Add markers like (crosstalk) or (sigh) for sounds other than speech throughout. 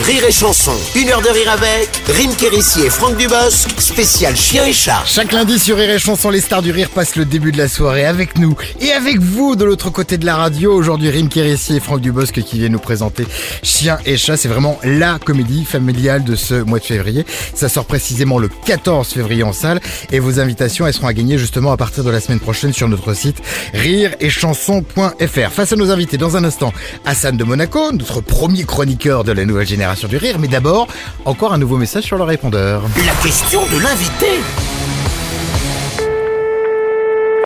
Rire et Chanson, une heure de rire avec Rime Kérissi et Franck Dubosc, spécial chien et chat. Chaque lundi sur Rire et Chanson, les stars du rire passent le début de la soirée avec nous et avec vous de l'autre côté de la radio. Aujourd'hui, Rim Kérissi et Franck Dubosc qui viennent nous présenter Chien et chat. C'est vraiment la comédie familiale de ce mois de février. Ça sort précisément le 14 février en salle et vos invitations, elles seront à gagner justement à partir de la semaine prochaine sur notre site rireetchanson.fr. Face à nos invités, dans un instant, Hassan de Monaco, notre premier chroniqueur de la nouvelle génération du rire. Mais d'abord, encore un nouveau message sur le répondeur. La question de l'invité.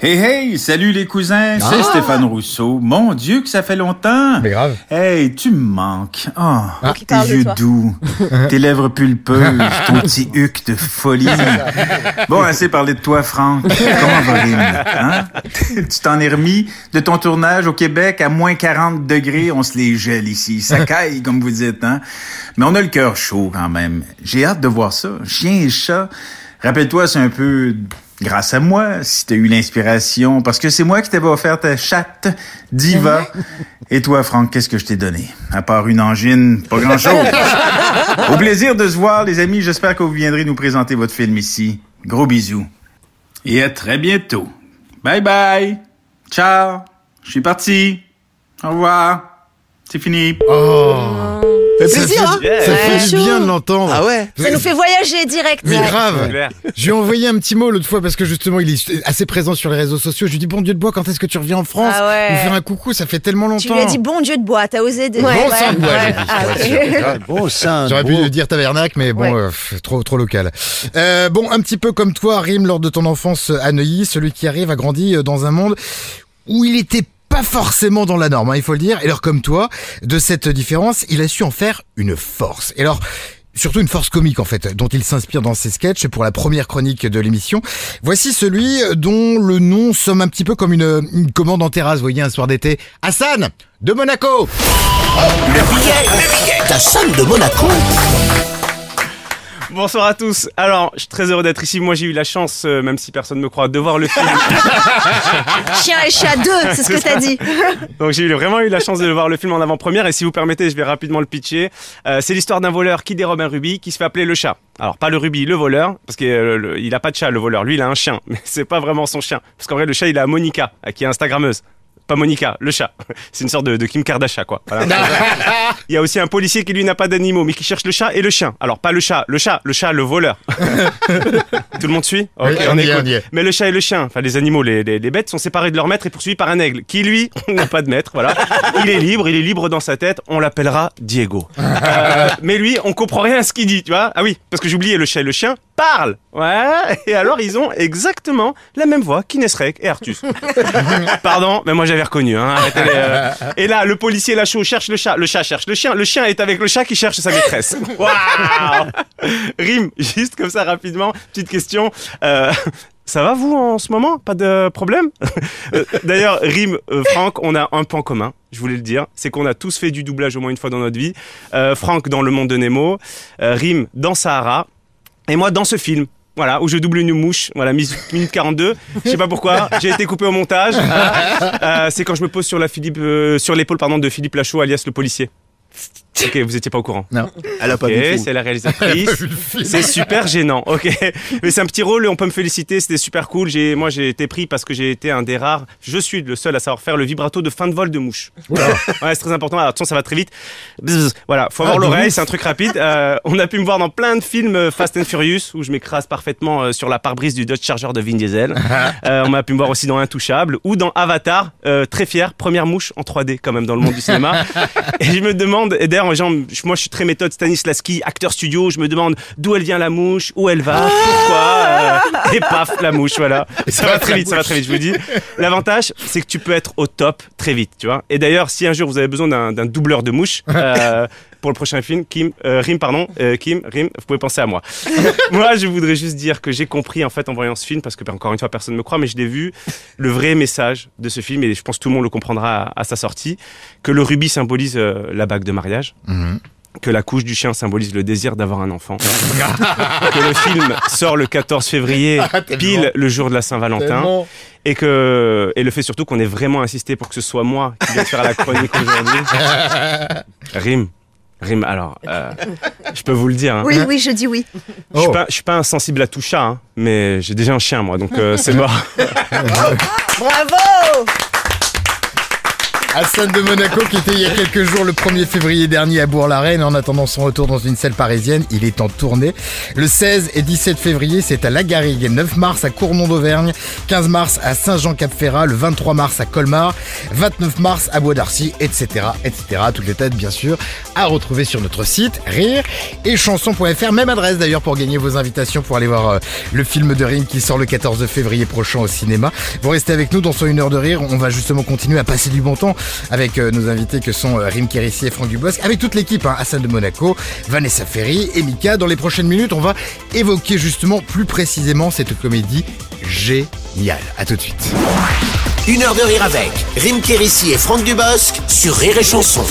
Hey hey, salut les cousins, c'est Ah. Stéphane Rousseau. Mon Dieu que ça fait longtemps. Mais grave. Hey, tu me manques. Oh, Qui tes parle de yeux doux, (laughs) tes lèvres pulpeuses, (laughs) ton petit huc de folie. Bon, assez parlé de toi, Franck. Comment va Rime, hein? Tu t'en es remis de ton tournage au Québec à moins 40 degrés. On se les gèle ici. Ça (laughs) caille, comme vous dites, hein? Mais on a le cœur chaud quand même. J'ai hâte de voir ça. Chien et chat. Rappelle-toi, c'est un peu grâce à moi si t'as eu l'inspiration, parce que c'est moi qui t'avais offert ta chatte diva. Et toi, Franck, qu'est-ce que je t'ai donné? À part une angine, pas grand-chose. (laughs) Au plaisir de se voir, les amis. J'espère que vous viendrez nous présenter votre film ici. Gros bisous. Et à très bientôt. Bye bye. Ciao. Je suis parti. Au revoir. C'est fini. Oh, ça plaisir, hein fait, ça fait du bien de l'entendre. Ah ouais Ça nous fait voyager direct. Mais Ouais. grave. Je lui ai envoyé un petit mot l'autre fois parce que justement il est assez présent sur les réseaux sociaux. Je lui dis bon Dieu de bois, quand est-ce que tu reviens en France Ah ouais. Nous faire un coucou, ça fait tellement longtemps. Tu lui as dit bon Dieu de bois, t'as osé de... Bon sang de bois, j'ai dit. Ah. Bon sang. J'aurais pu dire tabernacle, mais bon, Ouais. euh, pff, trop trop local. Euh, bon, un petit peu comme toi, Rime, lors de ton enfance à Neuilly, celui qui arrive a grandi euh, dans un monde où il était pas forcément dans la norme, hein, il faut le dire. Et alors comme toi, de cette différence, il a su en faire une force. Et alors surtout une force comique en fait, dont il s'inspire dans ses sketchs pour la première chronique de l'émission. Voici celui dont le nom somme un petit peu comme une, une commande en terrasse, vous voyez, un soir d'été. Hassan de Monaco Le billet, le billet d'Hassan de Monaco. Bonsoir à tous. Alors, je suis très heureux d'être ici. Moi, j'ai eu la chance, euh, même si personne ne me croit, de voir le film. (laughs) Chien et chat 2, c'est ce que t'as dit. (laughs) Donc, j'ai eu- vraiment eu la chance de voir le film en avant-première. Et si vous permettez, je vais rapidement le pitcher. Euh, c'est l'histoire d'un voleur qui dérobe un rubis, qui se fait appeler le chat. Alors, pas le rubis, le voleur, parce qu'il a pas de chat, le voleur. Lui, il a un chien, (laughs) mais c'est pas vraiment son chien. Parce qu'en vrai, le chat, il a Monica, euh, qui est Instagrammeuse. Pas Monica, le chat. (laughs) C'est une sorte de, de Kim Kardashian, quoi. Voilà. (laughs) Il y a aussi un policier qui lui n'a pas d'animaux, mais qui cherche le chat et le chien. Alors pas le chat, le chat, le chat, le voleur. (laughs) Tout le monde suit Ok, on y est, on y est. Mais le chat et le chien, enfin les animaux, les, les, les bêtes sont séparés de leur maître et poursuivis par un aigle, qui lui n'a pas de maître. Voilà, il est libre, il est libre dans sa tête. On l'appellera Diego. Euh, mais lui, on comprend rien à ce qu'il dit, tu vois Ah oui, parce que j'oubliais, le chat et le chien parlent. Ouais. Et alors ils ont exactement la même voix qu'Inesrek et Artus. (laughs) Pardon, mais moi j'avais reconnu. Hein. arrêtez les, euh. (laughs) Et là, le policier Lachaud cherche le chat, le chat cherche le chien, le chien est avec le chat qui cherche sa maîtresse. (laughs) Waouh Rime, juste comme ça rapidement, petite question. Euh, ça va vous en ce moment? Pas de problème? Euh, D'ailleurs, Rime, euh, Franck, on a un point commun, je voulais le dire, c'est qu'on a tous fait du doublage au moins une fois dans notre vie. Euh, Franck dans Le Monde de Nemo, Rime dans Sahara, et moi dans ce film. Voilà, où je double une mouche, voilà, mi- minute 42. Je sais pas pourquoi, j'ai été coupé au montage. (laughs) Euh, c'est quand je me pose sur la Philippe, euh, sur l'épaule pardon de Philippe Lachaud, alias le policier. Ok, vous étiez pas au courant. Non. Elle a pas vu le film. c'est la réalisatrice. C'est super gênant. Ok, mais c'est un petit rôle. On peut me féliciter. C'était super cool. J'ai, moi, j'ai été pris parce que j'ai été un des rares. Je suis le seul à savoir faire le vibrato de fin de vol de mouche. Ouais, c'est très important. Alors, attention, ça va très vite. Bzzz. Voilà, faut avoir Ah, l'oreille. C'est un truc rapide. Euh, on a pu me voir dans plein de films euh, Fast and Furious où je m'écrase parfaitement euh, sur la pare-brise du Dodge Charger de Vin Diesel. (laughs) Euh, on m'a pu me voir aussi dans Intouchable ou dans Avatar. euh, très fier, première mouche en 3D quand même dans le monde du cinéma. (laughs) Et je me demande, et d'ailleurs, moi je suis très méthode Stanislavski, acteur studio, je me demande d'où elle vient la mouche, où elle va, pourquoi, euh, et paf, la mouche, voilà. Ça va très vite, ça va très vite, je vous dis. L'avantage, c'est que tu peux être au top très vite, tu vois. Et d'ailleurs, si un jour vous avez besoin d'un d'un doubleur de mouche, (laughs) euh, pour le prochain film, Kim, euh, Rim, pardon, euh, Kim, Rim, vous pouvez penser à moi. (laughs) moi, je voudrais juste dire que j'ai compris en fait en voyant ce film, parce que ben, encore une fois, personne ne me croit, mais je l'ai vu, le vrai message de ce film, et je pense que tout le monde le comprendra à, à sa sortie, que le rubis symbolise euh, la bague de mariage. Mhm. que la couche du chien symbolise le désir d'avoir un enfant, (laughs) que le film sort le 14 février, Ah, pile le jour de la Saint-Valentin, et que et le fait surtout qu'on ait vraiment insisté pour que ce soit moi qui vienne faire la chronique aujourd'hui. (laughs) Rime, rime. Alors, euh, je peux vous le dire. hein. Oui, oui, je dis oui. Je suis pas, je suis pas insensible à tout chat, hein, mais j'ai déjà un chien moi, donc euh, c'est mort. (laughs) Bravo Hassan de Monaco qui était il y a quelques jours le 1er février dernier à Bourg-la-Reine en attendant son retour dans une salle parisienne, il est en tournée. Le 16 et 17 février, c'est à La Garrigue, 9 mars à Cournon d'Auvergne, 15 mars à Saint-Jean-Cap-Ferrat, le 23 mars à Colmar, 29 mars à Bois d'Arcy, etc., etc. Toutes les têtes bien sûr à retrouver sur notre site rire et chanson.fr, même adresse d'ailleurs pour gagner vos invitations pour aller voir euh, le film de Rime qui sort le 14 février prochain au cinéma. Vous restez avec nous dans son une heure de rire, on va justement continuer à passer du bon temps avec euh, nos invités que sont euh, Rim Kérissi et Franck Dubosc, avec toute l'équipe, hein, Hassan de Monaco, Vanessa Ferry et Mika. Dans les prochaines minutes, on va évoquer justement plus précisément cette comédie géniale. À tout de suite. Une heure de rire avec Rim Kérissi et Franck Dubosc sur Rire et Chanson.